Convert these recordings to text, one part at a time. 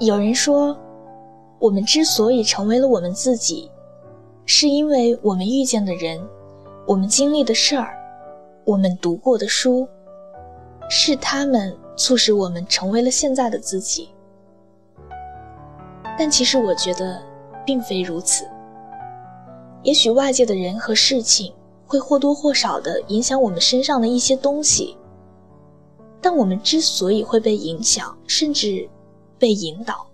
有人说，我们之所以成为了我们自己，是因为我们遇见的人，我们经历的事儿，我们读过的书，是他们促使我们成为了现在的自己。但其实我觉得，并非如此。也许外界的人和事情会或多或少的影响我们身上的一些东西，但我们之所以会被影响，甚至被引导，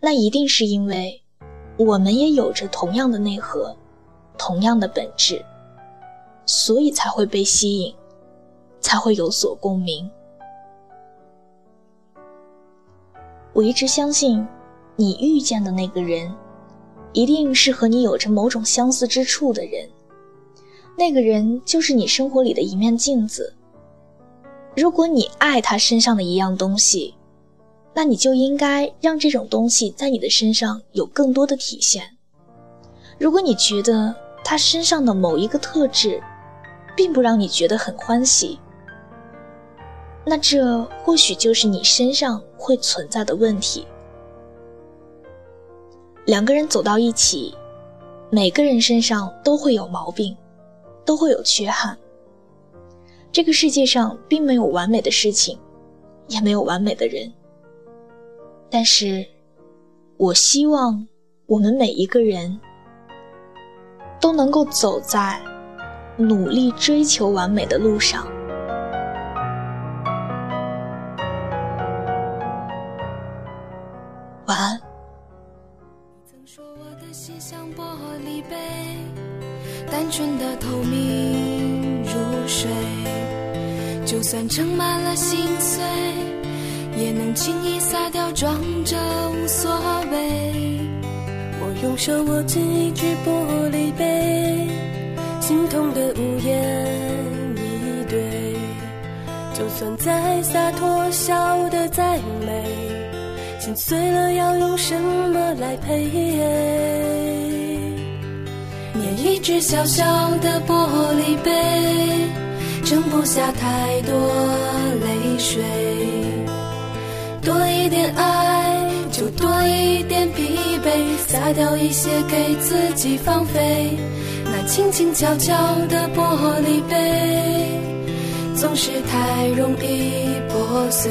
那一定是因为我们也有着同样的内核，同样的本质，所以才会被吸引，才会有所共鸣。我一直相信，你遇见的那个人。一定是和你有着某种相似之处的人，那个人就是你生活里的一面镜子。如果你爱他身上的一样东西，那你就应该让这种东西在你的身上有更多的体现。如果你觉得他身上的某一个特质，并不让你觉得很欢喜，那这或许就是你身上会存在的问题。两个人走到一起，每个人身上都会有毛病，都会有缺憾。这个世界上并没有完美的事情，也没有完美的人。但是，我希望我们每一个人都能够走在努力追求完美的路上。晚安。曾说我的心像玻璃杯单纯的透明如水，就算盛满了心碎，轻易洒掉，装着无所谓。我用手握紧一只玻璃杯，心痛的无言以对。就算再洒脱，笑得再美，心碎了要用什么来赔？念一只小小的玻璃杯，盛不下太多泪水。一点爱，就多一点疲惫，洒掉一些给自己放飞。那轻轻悄悄的玻璃杯，总是太容易破碎。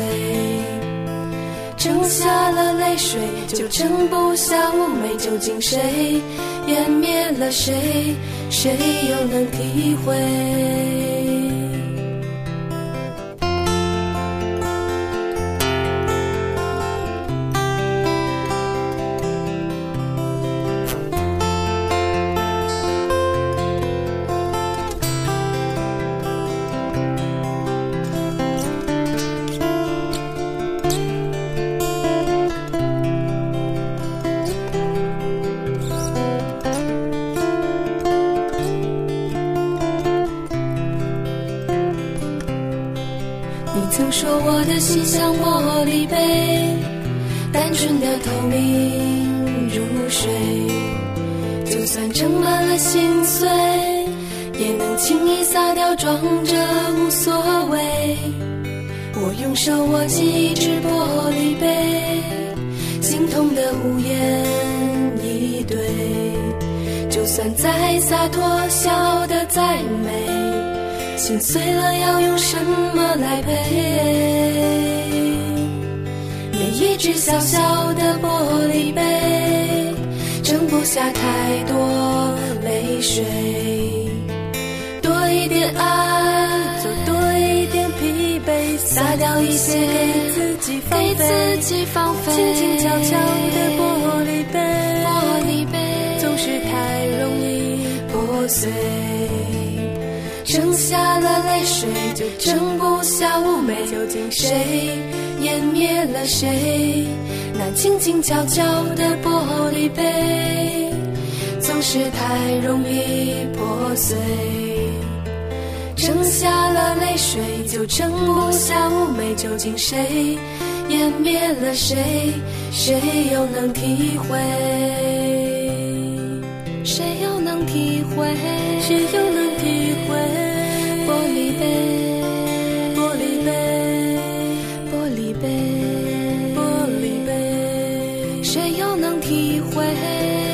盛下了泪水，就盛不下妩媚。究竟谁湮灭了谁？谁又能体会？曾说我的心像玻璃杯，单纯的透明如水，就算盛满了心碎，也能轻易洒掉，装着无所谓。我用手握紧一只玻璃杯，心痛的无言以对，就算再洒脱，笑得再美。心碎了，要用什么来赔？念一只小小的玻璃杯，盛不下太多泪水。多一点爱，就多一点疲惫，洒掉一些给自己放飞。轻轻悄悄的玻璃杯，玻璃杯总是太容易破碎。剩下了泪水，就盛不下妩媚。究竟谁湮灭了谁？那静静悄悄的玻璃杯，总是太容易破碎。剩下了泪水，就盛不下妩媚。究竟谁湮灭了谁？谁又能体会？谁又能体会？谁又能？体会谁又能体会？